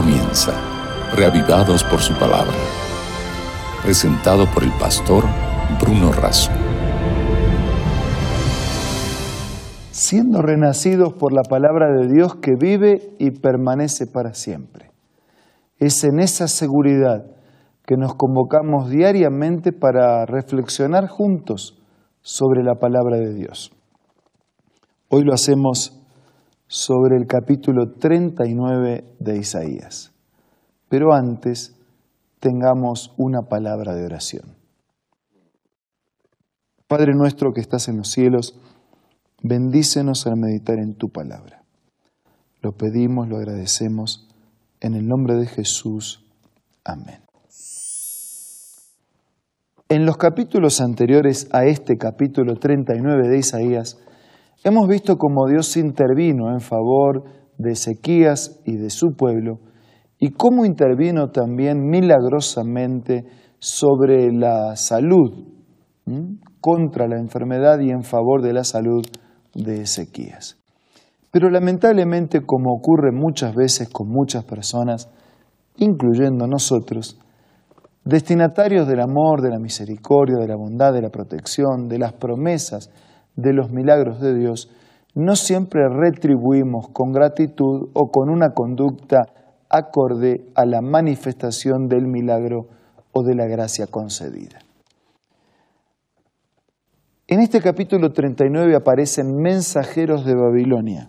comienza, reavivados por su palabra. Presentado por el pastor Bruno Razo. Siendo renacidos por la palabra de Dios que vive y permanece para siempre. Es en esa seguridad que nos convocamos diariamente para reflexionar juntos sobre la palabra de Dios. Hoy lo hacemos sobre el capítulo 39 de Isaías. Pero antes tengamos una palabra de oración. Padre nuestro que estás en los cielos, bendícenos al meditar en tu palabra. Lo pedimos, lo agradecemos, en el nombre de Jesús. Amén. En los capítulos anteriores a este capítulo 39 de Isaías, Hemos visto cómo Dios intervino en favor de Ezequías y de su pueblo y cómo intervino también milagrosamente sobre la salud, contra la enfermedad y en favor de la salud de Ezequías. Pero lamentablemente, como ocurre muchas veces con muchas personas, incluyendo nosotros, destinatarios del amor, de la misericordia, de la bondad, de la protección, de las promesas, de los milagros de Dios, no siempre retribuimos con gratitud o con una conducta acorde a la manifestación del milagro o de la gracia concedida. En este capítulo 39 aparecen mensajeros de Babilonia.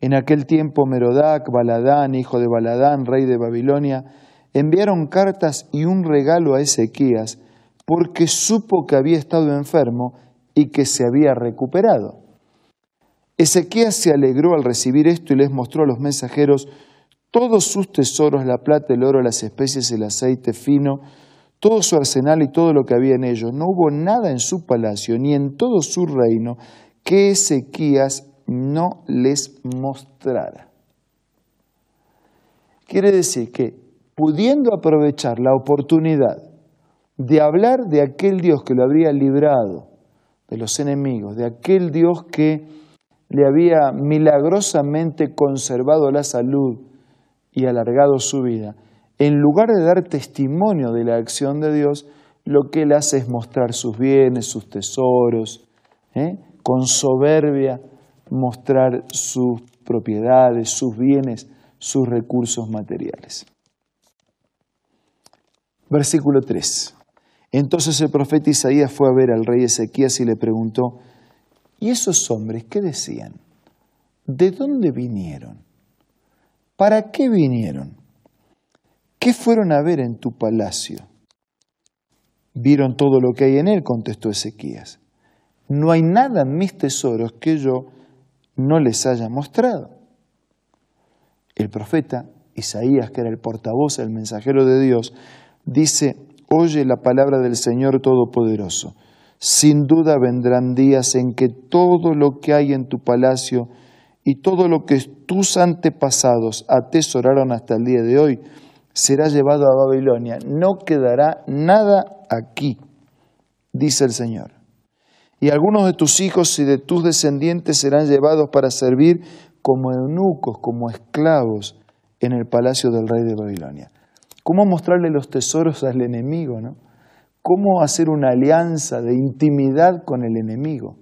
En aquel tiempo Merodac, Baladán, hijo de Baladán, rey de Babilonia, enviaron cartas y un regalo a Ezequías porque supo que había estado enfermo y que se había recuperado. Ezequías se alegró al recibir esto y les mostró a los mensajeros todos sus tesoros, la plata, el oro, las especies, el aceite fino, todo su arsenal y todo lo que había en ellos. No hubo nada en su palacio ni en todo su reino que Ezequías no les mostrara. Quiere decir que pudiendo aprovechar la oportunidad de hablar de aquel Dios que lo habría librado de los enemigos, de aquel Dios que le había milagrosamente conservado la salud y alargado su vida, en lugar de dar testimonio de la acción de Dios, lo que él hace es mostrar sus bienes, sus tesoros, ¿eh? con soberbia mostrar sus propiedades, sus bienes, sus recursos materiales. Versículo 3. Entonces el profeta Isaías fue a ver al rey Ezequías y le preguntó, ¿y esos hombres qué decían? ¿De dónde vinieron? ¿Para qué vinieron? ¿Qué fueron a ver en tu palacio? Vieron todo lo que hay en él, contestó Ezequías. No hay nada en mis tesoros que yo no les haya mostrado. El profeta Isaías, que era el portavoz, el mensajero de Dios, dice, Oye la palabra del Señor Todopoderoso. Sin duda vendrán días en que todo lo que hay en tu palacio y todo lo que tus antepasados atesoraron hasta el día de hoy será llevado a Babilonia. No quedará nada aquí, dice el Señor. Y algunos de tus hijos y de tus descendientes serán llevados para servir como eunucos, como esclavos en el palacio del rey de Babilonia. ¿Cómo mostrarle los tesoros al enemigo? ¿no? ¿Cómo hacer una alianza de intimidad con el enemigo?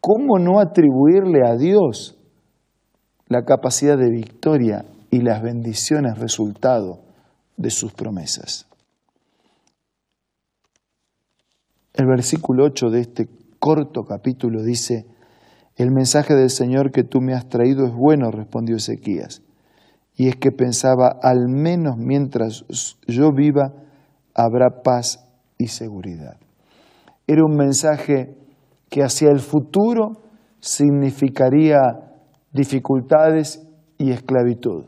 ¿Cómo no atribuirle a Dios la capacidad de victoria y las bendiciones resultado de sus promesas? El versículo 8 de este corto capítulo dice, el mensaje del Señor que tú me has traído es bueno, respondió Ezequías y es que pensaba, al menos mientras yo viva, habrá paz y seguridad. Era un mensaje que hacia el futuro significaría dificultades y esclavitud.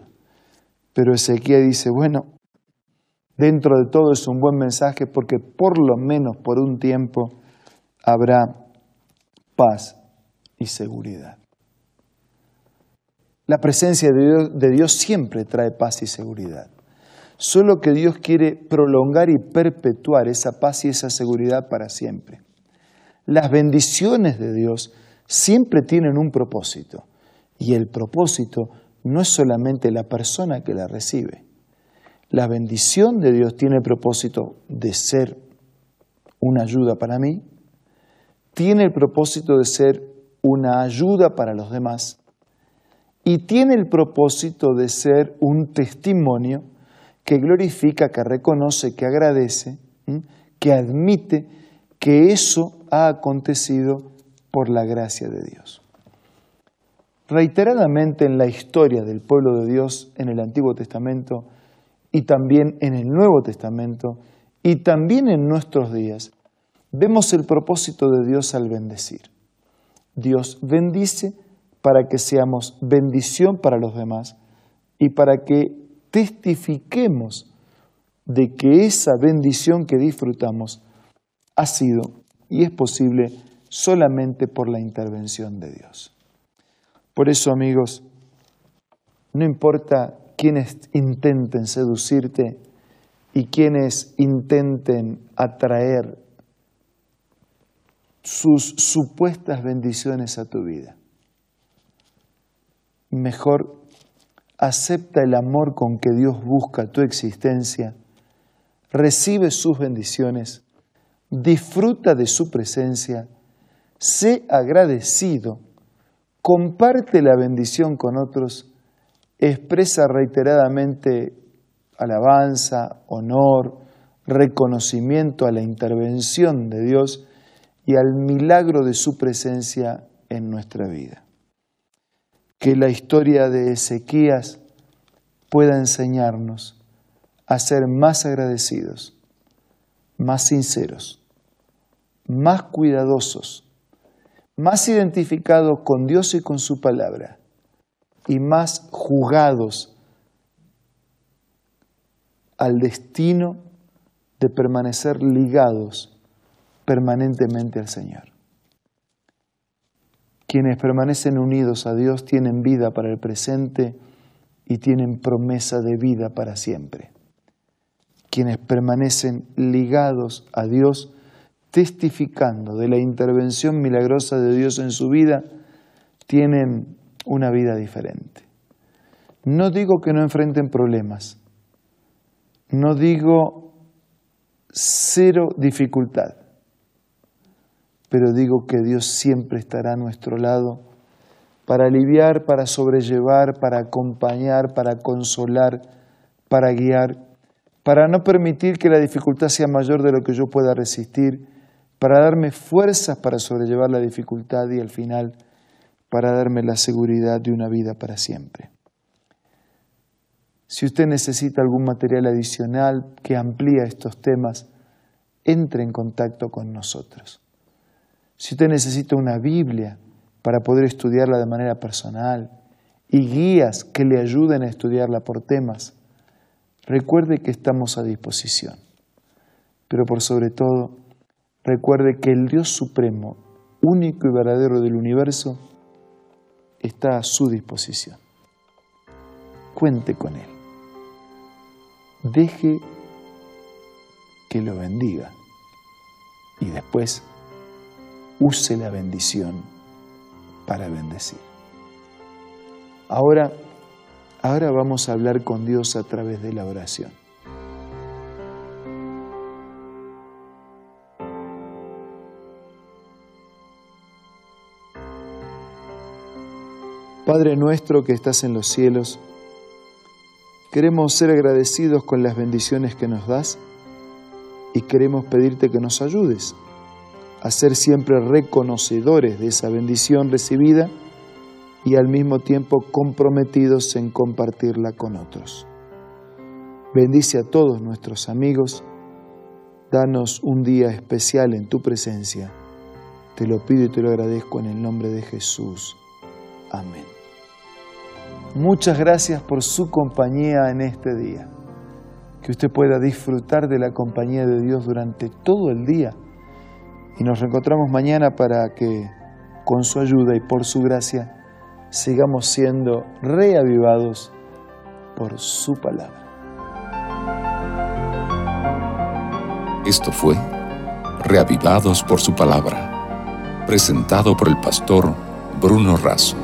Pero Ezequiel dice, bueno, dentro de todo es un buen mensaje porque por lo menos por un tiempo habrá paz y seguridad. La presencia de Dios, siempre trae paz y seguridad. Solo que Dios quiere prolongar y perpetuar esa paz y esa seguridad para siempre. Las bendiciones de Dios siempre tienen un propósito y el propósito no es solamente la persona que la recibe. La bendición de Dios tiene el propósito de ser una ayuda para mí, tiene el propósito de ser una ayuda para los demás y tiene el propósito de ser un testimonio que glorifica, que reconoce, que agradece, que admite que eso ha acontecido por la gracia de Dios. Reiteradamente en la historia del pueblo de Dios en el Antiguo Testamento y también en el Nuevo Testamento y también en nuestros días, vemos el propósito de Dios al bendecir. Dios bendice para que seamos bendición para los demás y para que testifiquemos de que esa bendición que disfrutamos ha sido y es posible solamente por la intervención de Dios. Por eso, amigos, no importa quienes intenten seducirte y quienes intenten atraer sus supuestas bendiciones a tu vida. Mejor acepta el amor con que Dios busca tu existencia, recibe sus bendiciones, disfruta de su presencia, sé agradecido, comparte la bendición con otros, expresa reiteradamente alabanza, honor, reconocimiento a la intervención de Dios y al milagro de su presencia en nuestra vida. Que la historia de Ezequías pueda enseñarnos a ser más agradecidos, más sinceros, más cuidadosos, más identificados con Dios y con su palabra y más jugados al destino de permanecer ligados permanentemente al Señor. Quienes permanecen unidos a Dios tienen vida para el presente y tienen promesa de vida para siempre. Quienes permanecen ligados a Dios, testificando de la intervención milagrosa de Dios en su vida, tienen una vida diferente. No digo que no enfrenten problemas, no digo cero dificultad, pero digo que Dios siempre estará a nuestro lado para aliviar, para sobrellevar, para acompañar, para consolar, para guiar, para no permitir que la dificultad sea mayor de lo que yo pueda resistir, para darme fuerzas para sobrellevar la dificultad y al final para darme la seguridad de una vida para siempre. Si usted necesita algún material adicional que amplíe estos temas, entre en contacto con nosotros. Si usted necesita una Biblia para poder estudiarla de manera personal y guías que le ayuden a estudiarla por temas, recuerde que estamos a disposición. Pero por sobre todo, recuerde que el Dios Supremo, único y verdadero del universo, está a su disposición. Cuente con Él. Deje que lo bendiga y después use la bendición para bendecir. Ahora, ahora vamos a hablar con Dios a través de la oración. Padre nuestro que estás en los cielos, queremos ser agradecidos con las bendiciones que nos das y queremos pedirte que nos ayudes a ser siempre reconocedores de esa bendición recibida y al mismo tiempo comprometidos en compartirla con otros. Bendice a todos nuestros amigos, danos un día especial en tu presencia. Te lo pido y te lo agradezco en el nombre de Jesús. Amén. Muchas gracias por su compañía en este día. Que usted pueda disfrutar de la compañía de Dios durante todo el día y nos reencontramos mañana para que con su ayuda y por su gracia sigamos siendo reavivados por su palabra. Esto fue Reavivados por su palabra, presentado por el pastor Bruno Razo.